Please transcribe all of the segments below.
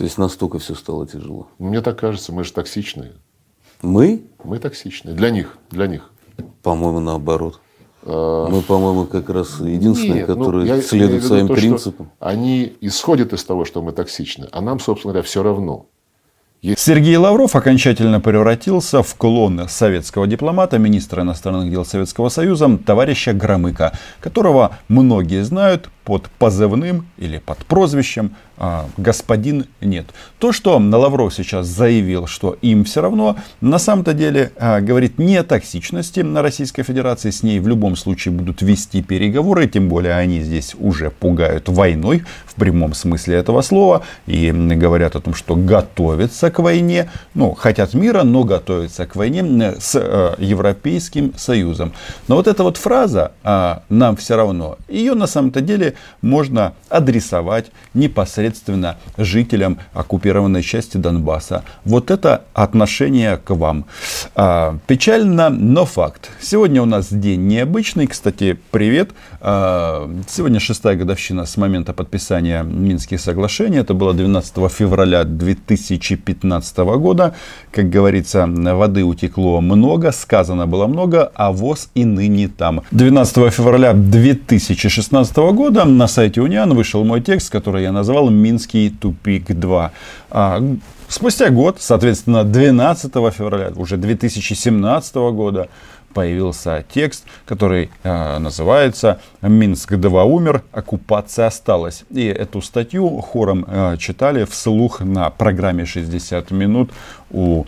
То есть настолько все стало тяжело. Мне так кажется, мы же токсичные. Мы? Мы токсичные. Для них. Для них. По-моему, наоборот. А... Мы, по-моему, как раз единственные, Нет, ну, которые я следуют виду своим то, принципам. Они исходят из того, что мы токсичны, а нам, собственно говоря, все равно. Сергей Лавров окончательно превратился в клон советского дипломата, министра иностранных дел Советского Союза, товарища Громыка, которого многие знают под позывным или под прозвищем а, «господин нет». То, что Лавров сейчас заявил, что им все равно, на самом-то деле а, говорит не о токсичности на Российской Федерации. С ней в любом случае будут вести переговоры, тем более они здесь уже пугают войной в прямом смысле этого слова и говорят о том, что готовятся к войне, ну, хотят мира, но готовятся к войне с э, Европейским Союзом. Но вот эта вот фраза а, «нам все равно», ее на самом-то деле можно адресовать непосредственно жителям оккупированной части Донбасса. Вот это отношение к вам. А, печально, но факт. Сегодня у нас день необычный. Кстати, привет. А, сегодня шестая годовщина с момента подписания Минских соглашений. Это было 12 февраля 2015 года. Как говорится, воды утекло много, сказано было много, а ВОЗ и ныне там. 12 февраля 2016 года на сайте Униан вышел мой текст, который я назвал «Минский тупик 2». А, спустя год, соответственно, 12 февраля уже 2017 года, появился текст, который э, называется «Минск-2 умер, оккупация осталась». И эту статью хором э, читали вслух на программе «60 минут» у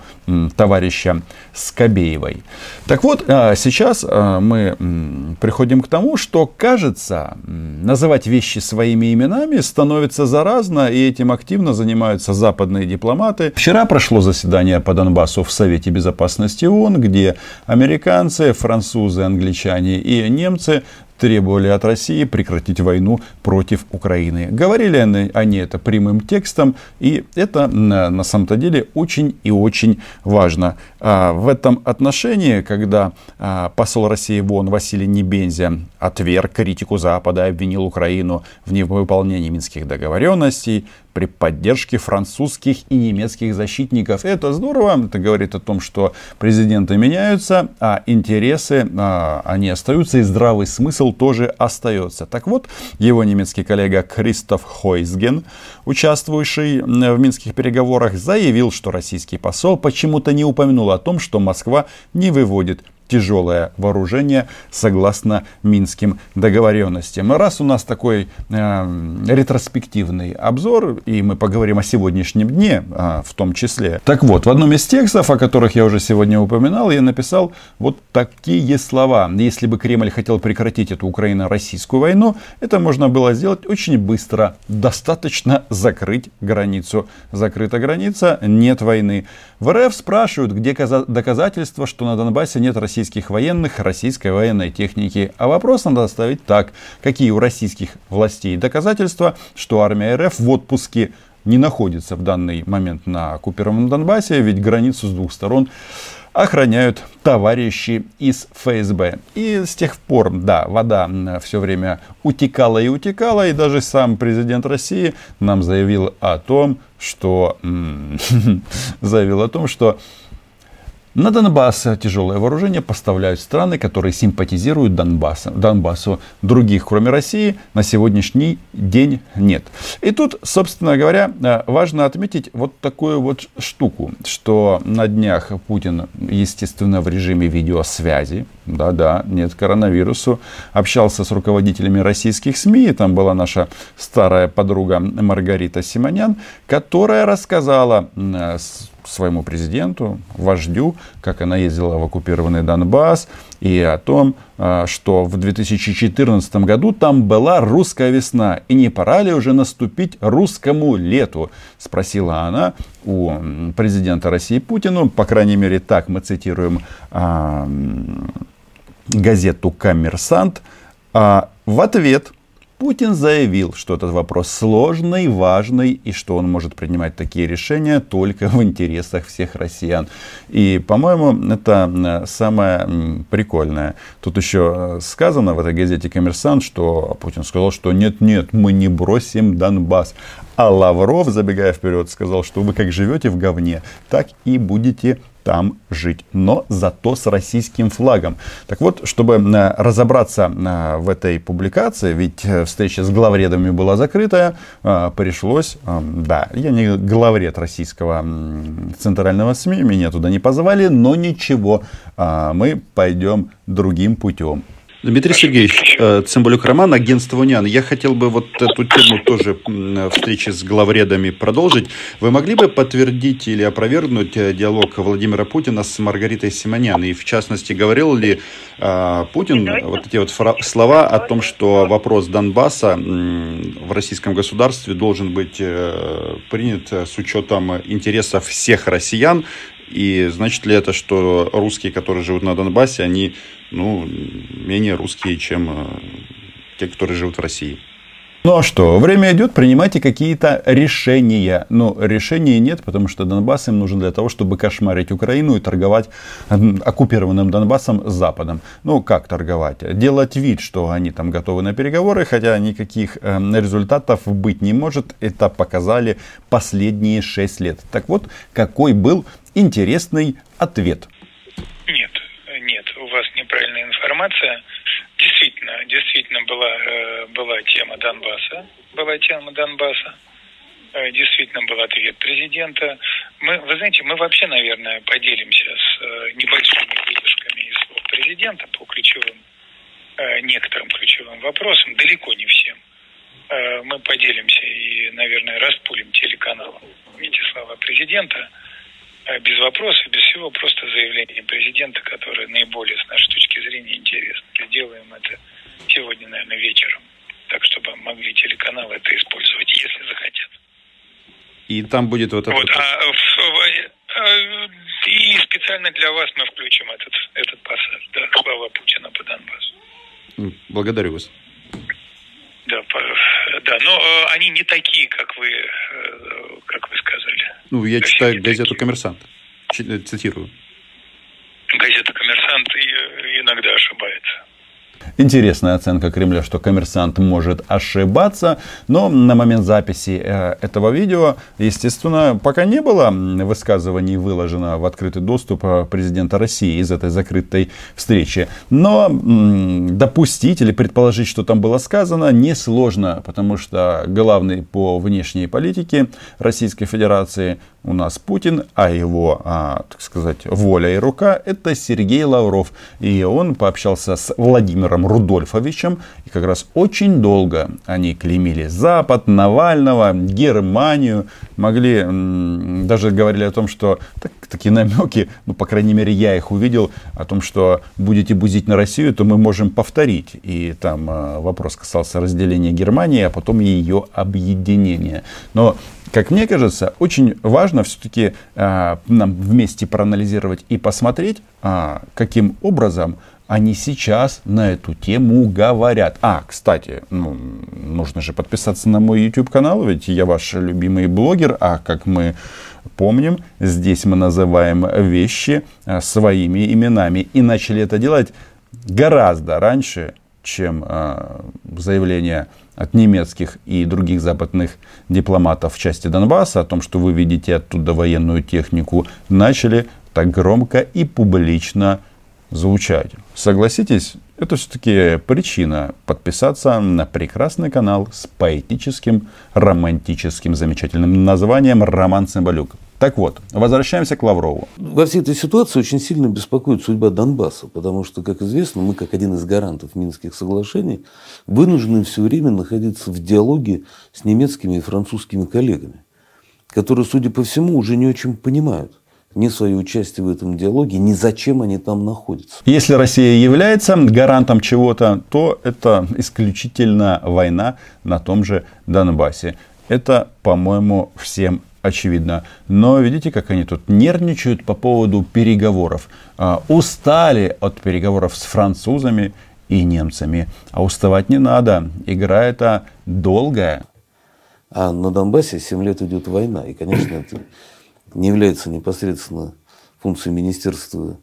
товарища Скобеевой. Так вот, э, сейчас э, мы приходим к тому, что, кажется, называть вещи своими именами становится заразно, и этим активно занимаются западные дипломаты. Вчера прошло заседание по Донбассу в Совете Безопасности ООН, где американцы, французы, англичане и немцы требовали от России прекратить войну против Украины. Говорили они, это прямым текстом, и это на самом-то деле очень и очень важно. А в этом отношении, когда а, посол России в ООН Василий Небензя отверг критику Запада и обвинил Украину в невыполнении минских договоренностей, при поддержке французских и немецких защитников. Это здорово, это говорит о том, что президенты меняются, а интересы, а, они остаются, и здравый смысл тоже остается. Так вот, его немецкий коллега Кристоф Хойсген, участвующий в минских переговорах, заявил, что российский посол почему-то не упомянул о том, что Москва не выводит тяжелое вооружение согласно Минским договоренностям. Раз у нас такой э, ретроспективный обзор, и мы поговорим о сегодняшнем дне э, в том числе. Так вот, в одном из текстов, о которых я уже сегодня упоминал, я написал вот такие слова. Если бы Кремль хотел прекратить эту Украино-российскую войну, это можно было сделать очень быстро. Достаточно закрыть границу. Закрыта граница, нет войны. В РФ спрашивают, где доказательства, что на Донбассе нет российских российских военных, российской военной техники. А вопрос надо ставить так. Какие у российских властей доказательства, что армия РФ в отпуске не находится в данный момент на оккупированном Донбассе, ведь границу с двух сторон охраняют товарищи из ФСБ. И с тех пор, да, вода все время утекала и утекала, и даже сам президент России нам заявил о том, что заявил о том, что на Донбасс тяжелое вооружение поставляют страны, которые симпатизируют Донбассу. Донбассу. Других, кроме России, на сегодняшний день нет. И тут, собственно говоря, э, важно отметить вот такую вот штуку, что на днях Путин, естественно, в режиме видеосвязи, да-да, нет коронавирусу, общался с руководителями российских СМИ, и там была наша старая подруга Маргарита Симонян, которая рассказала своему президенту, вождю, как она ездила в оккупированный Донбасс, и о том, а, что в 2014 году там была русская весна, и не пора ли уже наступить русскому лету, спросила она у президента России Путину, по крайней мере так мы цитируем газету «Коммерсант», а в ответ Путин заявил, что этот вопрос сложный, важный и что он может принимать такие решения только в интересах всех россиян. И, по-моему, это самое прикольное. Тут еще сказано в этой газете «Коммерсант», что Путин сказал, что нет-нет, мы не бросим Донбасс. А Лавров, забегая вперед, сказал, что вы как живете в говне, так и будете там жить, но зато с российским флагом. Так вот, чтобы э, разобраться э, в этой публикации, ведь э, встреча с главредами была закрытая, пришлось, да, я не главред российского центрального СМИ, меня туда не позвали, но ничего, мы пойдем другим путем. Дмитрий Сергеевич, э, Цымбалюк Роман, агентство Униан. Я хотел бы вот эту тему тоже встречи с главредами продолжить. Вы могли бы подтвердить или опровергнуть э, диалог Владимира Путина с Маргаритой Симонян? И в частности, говорил ли э, Путин вот эти вот слова о том, что вопрос Донбасса в российском государстве должен быть принят с учетом интересов всех россиян, и значит ли это, что русские, которые живут на Донбассе, они ну, менее русские, чем э, те, которые живут в России? Ну а что, время идет, принимайте какие-то решения. Но решений нет, потому что Донбасс им нужен для того, чтобы кошмарить Украину и торговать оккупированным Донбассом с Западом. Ну как торговать? Делать вид, что они там готовы на переговоры, хотя никаких э, результатов быть не может. Это показали последние шесть лет. Так вот, какой был интересный ответ? Нет, нет, у вас неправильная информация. Действительно, действительно была, э, была тема Донбасса, была тема Донбасса. Э, действительно был ответ президента. Мы, вы знаете, мы вообще, наверное, поделимся с э, небольшими выдержками из слов президента по ключевым, некоторым ключевым вопросам, далеко не всем. Мы поделимся и, наверное, распулим телеканалом эти слова президента – без вопросов, без всего, просто заявление президента, которое наиболее, с нашей точки зрения, интересно. Сделаем это сегодня, наверное, вечером, так, чтобы могли телеканалы это использовать, если захотят. И там будет вот это... Вот, а, а, и специально для вас мы включим этот, этот пассаж, да, слова Путина по Донбассу. Благодарю вас. Да, по, да, но э, они не такие, как вы, э, как вы сказали. Ну, я читаю газету. «Коммерсант», э, цитирую. Интересная оценка Кремля, что коммерсант может ошибаться, но на момент записи э, этого видео, естественно, пока не было высказываний выложено в открытый доступ э, президента России из этой закрытой встречи. Но допустить или предположить, что там было сказано, несложно, потому что главный по внешней политике Российской Федерации у нас Путин, а его, а, так сказать, воля и рука это Сергей Лавров. И он пообщался с Владимиром Рудольфовичем. И как раз очень долго они клеймили Запад, Навального, Германию. Могли, даже говорили о том, что так, такие намеки, ну, по крайней мере, я их увидел, о том, что будете бузить на Россию, то мы можем повторить. И там а, вопрос касался разделения Германии, а потом ее объединения. Но как мне кажется, очень важно все-таки э, нам вместе проанализировать и посмотреть, э, каким образом они сейчас на эту тему говорят. А, кстати, ну, нужно же подписаться на мой YouTube канал, ведь я ваш любимый блогер, а как мы помним, здесь мы называем вещи своими именами и начали это делать гораздо раньше, чем э, заявление от немецких и других западных дипломатов в части Донбасса о том, что вы видите оттуда военную технику, начали так громко и публично звучать. Согласитесь, это все-таки причина подписаться на прекрасный канал с поэтическим, романтическим, замечательным названием «Роман Цымбалюк». Так вот, возвращаемся к Лаврову. Во всей этой ситуации очень сильно беспокоит судьба Донбасса, потому что, как известно, мы, как один из гарантов Минских соглашений, вынуждены все время находиться в диалоге с немецкими и французскими коллегами, которые, судя по всему, уже не очень понимают, ни свое участие в этом диалоге, ни зачем они там находятся. Если Россия является гарантом чего-то, то это исключительно война на том же Донбассе. Это, по-моему, всем очевидно. Но видите, как они тут нервничают по поводу переговоров. А, устали от переговоров с французами и немцами. А уставать не надо. Игра эта долгая. А на Донбассе 7 лет идет война. И, конечно, это не является непосредственно функцией Министерства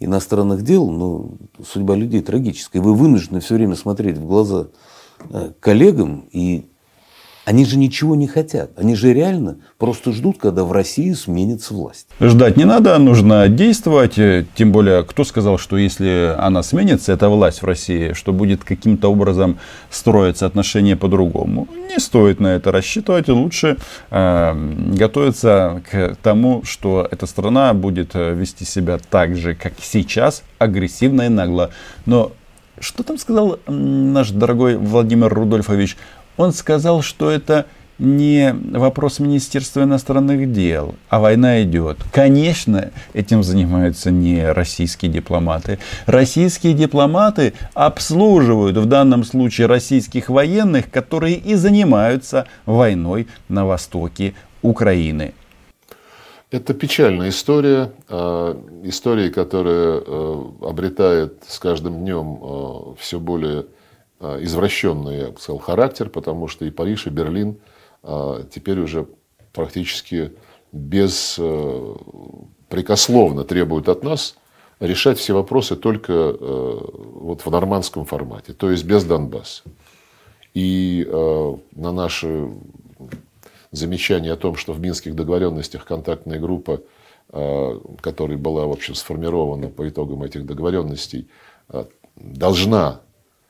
иностранных дел, но судьба людей трагическая. Вы вынуждены все время смотреть в глаза э, коллегам и они же ничего не хотят. Они же реально просто ждут, когда в России сменится власть. Ждать не надо, нужно действовать. Тем более, кто сказал, что если она сменится, эта власть в России, что будет каким-то образом строиться отношения по-другому. Не стоит на это рассчитывать. Лучше э, готовиться к тому, что эта страна будет вести себя так же, как сейчас, агрессивно и нагло. Но что там сказал наш дорогой Владимир Рудольфович? Он сказал, что это не вопрос Министерства иностранных дел, а война идет. Конечно, этим занимаются не российские дипломаты. Российские дипломаты обслуживают в данном случае российских военных, которые и занимаются войной на востоке Украины. Это печальная история, а, история, которая э, обретает с каждым днем э, все более извращенный, я бы сказал, характер, потому что и Париж, и Берлин э, теперь уже практически беспрекословно э, требуют от нас решать все вопросы только вот в нормандском формате, то есть без Донбасса. И на наше замечание о том, что в Минских договоренностях контактная группа, которая была в общем сформирована по итогам этих договоренностей, должна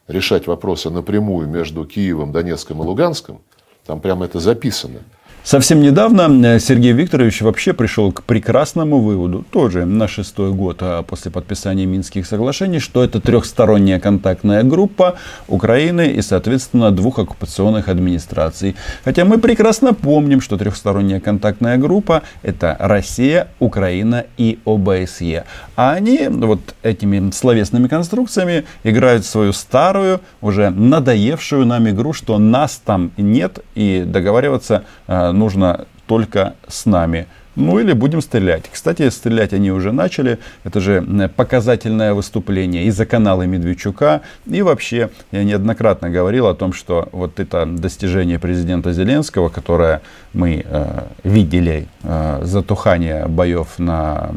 решать вопросы напрямую между Киевом, Донецком и Луганском, там прямо это записано – Совсем недавно э, Сергей Викторович вообще пришел к прекрасному выводу, тоже на шестой год а после подписания Минских соглашений, что это трехсторонняя контактная группа Украины и, соответственно, двух оккупационных администраций. Хотя мы прекрасно помним, что трехсторонняя контактная группа это Россия, Украина и ОБСЕ. А они вот этими словесными конструкциями играют свою старую, уже надоевшую нам игру, что нас там нет и договариваться э, нужно только с нами. Ну или будем стрелять. Кстати, стрелять они уже начали. Это же показательное выступление и за каналы Медведчука. И вообще, я неоднократно говорил о том, что вот это достижение президента Зеленского, которое мы э, видели, э, затухание боев на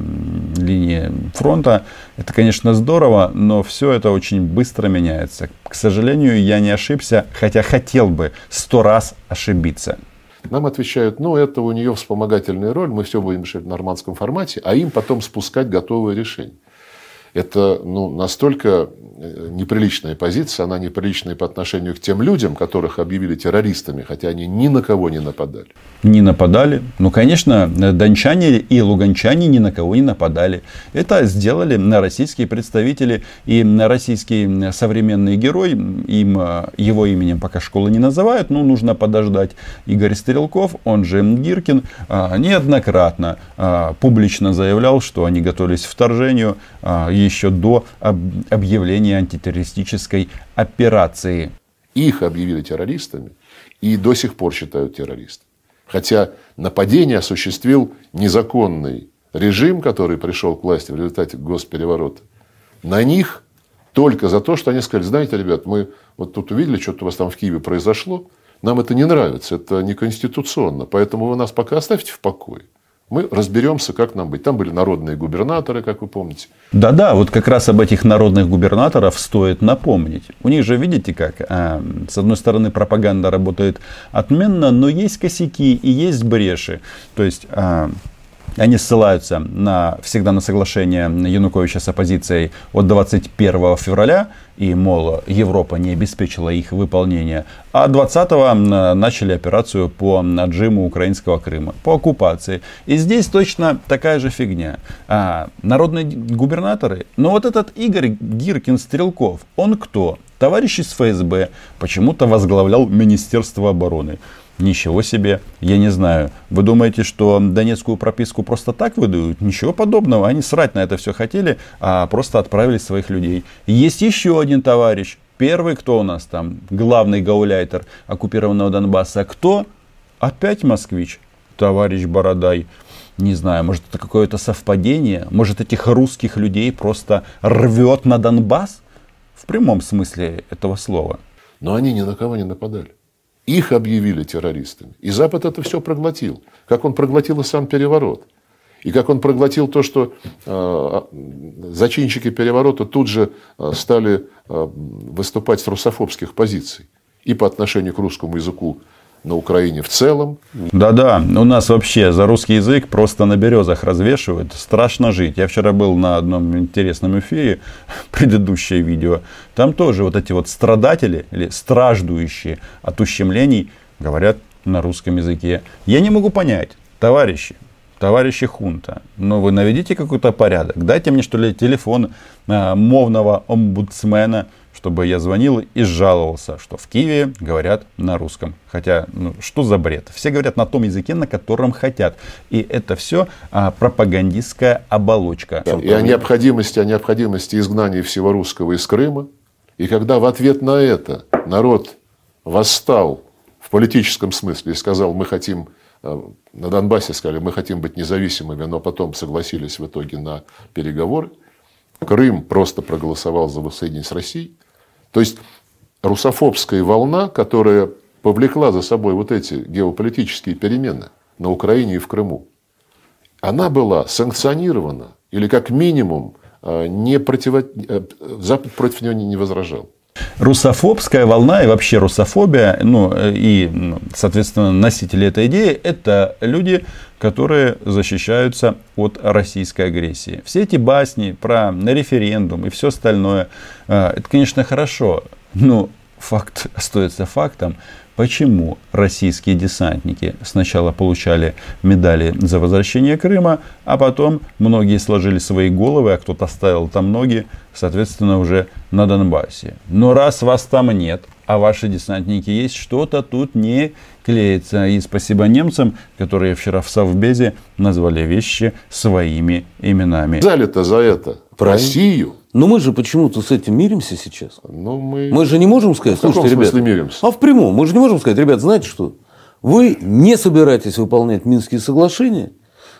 линии фронта, это, конечно, здорово, но все это очень быстро меняется. К сожалению, я не ошибся, хотя хотел бы сто раз ошибиться. Нам отвечают, ну, это у нее вспомогательная роль, мы все будем решать в нормандском формате, а им потом спускать готовое решение. Это ну, настолько э, неприличная позиция, она неприличная по отношению к тем людям, которых объявили террористами, хотя они ни на кого не нападали. Не нападали. Ну, конечно, дончане и луганчане ни на кого не нападали. Это сделали на российские представители и российский современный герой. Им э, его именем пока школы не называют, но нужно подождать. Игорь Стрелков, он же Гиркин, э, неоднократно публично заявлял, что они готовились к вторжению еще до объявления антитеррористической операции. Их объявили террористами и до сих пор считают террористами. Хотя нападение осуществил незаконный режим, который пришел к власти в результате госпереворота. На них только за то, что они сказали, знаете, ребят, мы вот тут увидели, что-то у вас там в Киеве произошло, нам это не нравится, это неконституционно, поэтому вы нас пока оставьте в покое мы разберемся, как нам быть. Там были народные губернаторы, как вы помните. Да-да, вот как раз об этих народных губернаторов стоит напомнить. У них же, видите как, а, с одной стороны пропаганда работает отменно, но есть косяки и есть бреши. То есть а, они ссылаются на, всегда на соглашение Януковича с оппозицией от 21 февраля, и, мол, Европа не обеспечила их выполнение. А 20-го начали операцию по отжиму украинского Крыма, по оккупации. И здесь точно такая же фигня. А, народные губернаторы, но вот этот Игорь Гиркин Стрелков, он кто? Товарищ из ФСБ, почему-то возглавлял Министерство обороны. Ничего себе, я не знаю. Вы думаете, что донецкую прописку просто так выдают? Ничего подобного. Они срать на это все хотели, а просто отправили своих людей. Есть еще один товарищ. Первый, кто у нас там? Главный гауляйтер оккупированного Донбасса. Кто? Опять москвич. Товарищ Бородай. Не знаю, может это какое-то совпадение? Может этих русских людей просто рвет на Донбасс? в прямом смысле этого слова. Но они ни на кого не нападали. Их объявили террористами. И Запад это все проглотил. Как он проглотил и сам переворот. И как он проглотил то, что э, зачинщики переворота тут же э, стали э, выступать с русофобских позиций. И по отношению к русскому языку на Украине в целом. Да-да, у нас вообще за русский язык просто на березах развешивают. Страшно жить. Я вчера был на одном интересном эфире, предыдущее видео. Там тоже вот эти вот страдатели или страждующие от ущемлений говорят на русском языке. Я не могу понять, товарищи, товарищи хунта, но вы наведите какой-то порядок. Дайте мне, что ли, телефон э, мовного омбудсмена, чтобы я звонил и жаловался, что в Киеве говорят на русском. Хотя, ну, что за бред? Все говорят на том языке, на котором хотят. И это все а, пропагандистская оболочка. И о необходимости, о необходимости изгнания всего русского из Крыма. И когда в ответ на это народ восстал в политическом смысле и сказал, мы хотим э, на Донбассе сказали, мы хотим быть независимыми, но потом согласились в итоге на переговоры. Крым просто проголосовал за воссоединение с Россией. То есть русофобская волна, которая повлекла за собой вот эти геополитические перемены на Украине и в Крыму, она была санкционирована или как минимум э, не противо... Э, Запад против нее не возражал. Русофобская волна и вообще русофобия, ну и, соответственно, носители этой идеи, это люди, которые защищаются от российской агрессии. Все эти басни про референдум и все остальное, э, это, конечно, хорошо, но факт остается фактом. Почему российские десантники сначала получали медали за возвращение Крыма, а потом многие сложили свои головы, а кто-то ставил там ноги, соответственно, уже на Донбассе. Но раз вас там нет, а ваши десантники есть, что-то тут не клеится. И спасибо немцам, которые вчера в Совбезе назвали вещи своими именами. Взяли-то за это Правильно. Россию но мы же почему-то с этим миримся сейчас. Ну, мы... мы же не можем сказать, в слушайте, ребят, миримся? а в прямом, мы же не можем сказать, ребят, знаете что, вы не собираетесь выполнять Минские соглашения,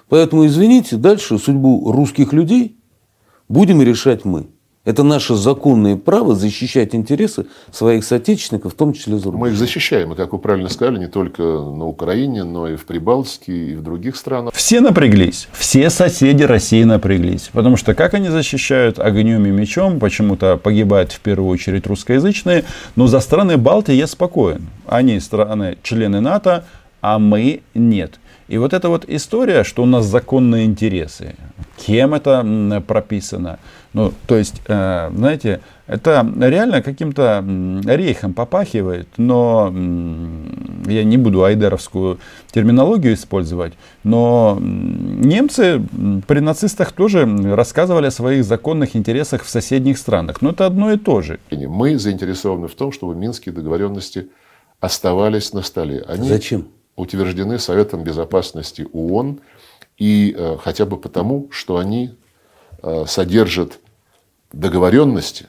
поэтому, извините, дальше судьбу русских людей будем решать мы. Это наше законное право защищать интересы своих соотечественников, в том числе за рубежом. Мы их защищаем, и, как вы правильно сказали, не только на Украине, но и в Прибалтике, и в других странах. Все напряглись, все соседи России напряглись. Потому что как они защищают огнем и мечом, почему-то погибают в первую очередь русскоязычные, но за страны Балтии я спокоен. Они страны члены НАТО, а мы нет. И вот эта вот история, что у нас законные интересы, кем это прописано, ну, то есть, э, знаете, это реально каким-то рейхом попахивает, но я не буду айдеровскую терминологию использовать, но немцы при нацистах тоже рассказывали о своих законных интересах в соседних странах. Но это одно и то же. Мы заинтересованы в том, чтобы минские договоренности оставались на столе. Они Зачем? Утверждены Советом Безопасности ООН, и э, хотя бы потому, что они э, содержат договоренности,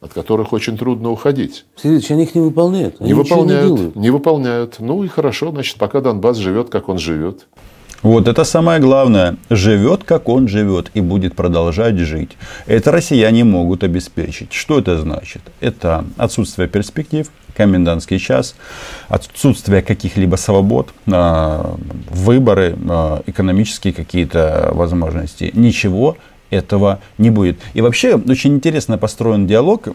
от которых очень трудно уходить. Сергеевич, они их не выполняют. Они не выполняют. Не, не выполняют. Ну и хорошо, значит, пока Донбасс живет, как он живет. Вот это самое главное. Живет, как он живет, и будет продолжать жить. Это россияне могут обеспечить. Что это значит? Это отсутствие перспектив, комендантский час, отсутствие каких-либо свобод, а, выборы, а, экономические какие-то возможности. Ничего этого не будет. И вообще очень интересно построен диалог.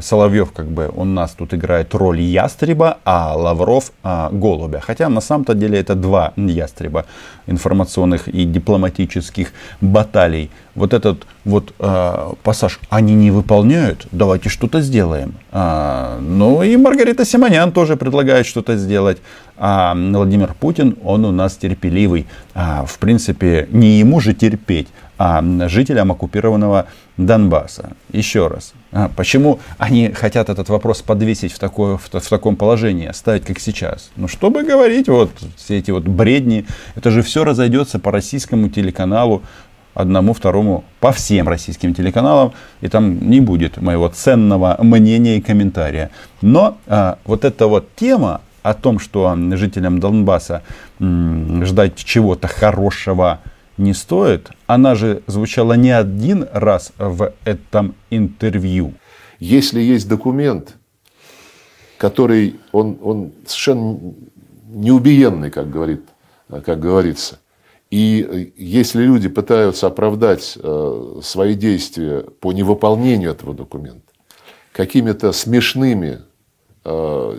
Соловьев как бы у нас тут играет роль ястреба, а Лавров а, голубя. Хотя на самом-то деле это два ястреба информационных и дипломатических баталий. Вот этот вот э, пассаж они не выполняют, давайте что-то сделаем. А, ну и Маргарита Симонян тоже предлагает что-то сделать. А Владимир Путин, он у нас терпеливый. А, в принципе, не ему же терпеть, а жителям оккупированного Донбасса. Еще раз, а почему они хотят этот вопрос подвесить в, такое, в, в таком положении, оставить как сейчас? Ну, чтобы говорить вот все эти вот бредни, это же все разойдется по российскому телеканалу, одному, второму, по всем российским телеканалам, и там не будет моего ценного мнения и комментария. Но а, вот эта вот тема о том, что жителям Донбасса м, ждать чего-то хорошего, не стоит, она же звучала не один раз в этом интервью. Если есть документ, который, он, он совершенно неубиенный, как, говорит, как говорится, и если люди пытаются оправдать э, свои действия по невыполнению этого документа какими-то смешными э,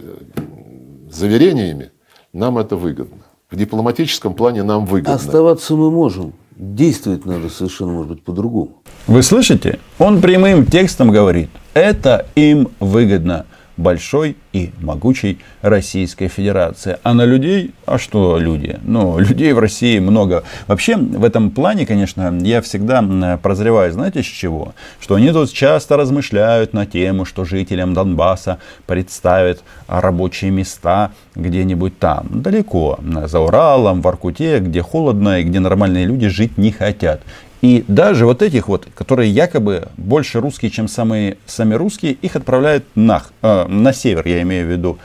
заверениями, нам это выгодно. В дипломатическом плане нам выгодно. Оставаться мы можем. Действовать надо совершенно, может быть, по-другому. Вы слышите? Он прямым текстом говорит, это им выгодно большой и могучей Российской Федерации. А на людей, а что люди? Ну, людей в России много. Вообще, в этом плане, конечно, я всегда прозреваю, знаете, с чего? Что они тут часто размышляют на тему, что жителям Донбасса представят рабочие места где-нибудь там, далеко, за Уралом, в Аркуте, где холодно и где нормальные люди жить не хотят. И даже вот этих вот, которые якобы больше русские, чем самые, сами русские, их отправляют на, э, на север, я имею в виду.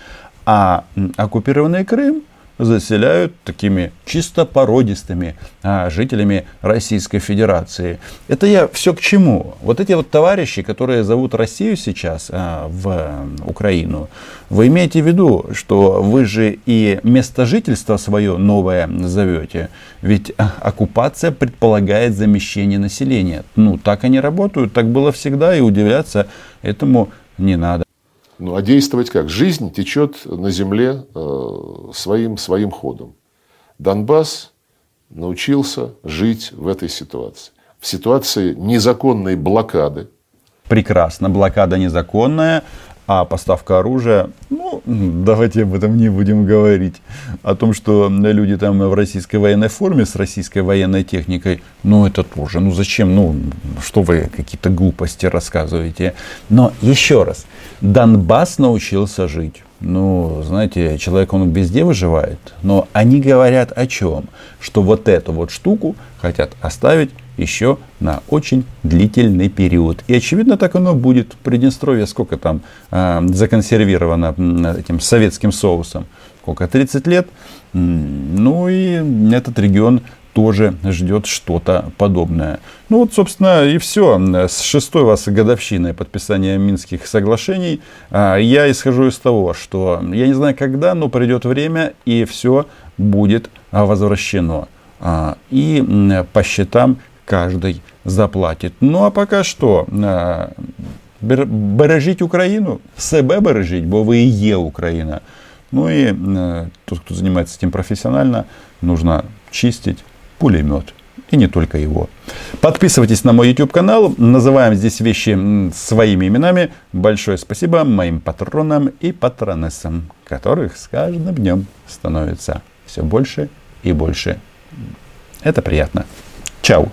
А оккупированный Крым заселяют такими чисто породистыми а, жителями Российской Федерации. Это я все к чему? Вот эти вот товарищи, которые зовут Россию сейчас а, в Украину, вы имеете в виду, что вы же и место жительства свое новое зовете? Ведь а, оккупация предполагает замещение населения. Ну, так они работают, так было всегда, и удивляться этому не надо. Ну, а действовать как? Жизнь течет на земле э, своим, своим ходом. Донбасс научился жить в этой ситуации. В ситуации незаконной блокады. Прекрасно, блокада незаконная. А поставка оружия, ну, давайте об этом не будем говорить. О том, что люди там в российской военной форме с российской военной техникой, ну, это тоже, ну, зачем, ну, что вы какие-то глупости рассказываете. Но еще раз, Донбасс научился жить. Ну, знаете, человек, он везде выживает. Но они говорят о чем? Что вот эту вот штуку хотят оставить еще на очень длительный период. И очевидно так оно будет. Приднестровье сколько там э, законсервировано этим советским соусом? Сколько? 30 лет? Ну и этот регион тоже ждет что-то подобное. Ну вот, собственно, и все. С шестой вас годовщиной подписания Минских соглашений а, я исхожу из того, что я не знаю когда, но придет время и все будет возвращено. А, и по счетам каждый заплатит. Ну а пока что а, бережіть Украину, себе бережіть, бо ви і є Україна. Ну и тот, кто занимается этим профессионально, нужно чистить пулемет. И не только его. Подписывайтесь на мой YouTube канал. Называем здесь вещи своими именами. Большое спасибо моим патронам и патронессам, которых с каждым днем становится все больше и больше. Это приятно. Чао.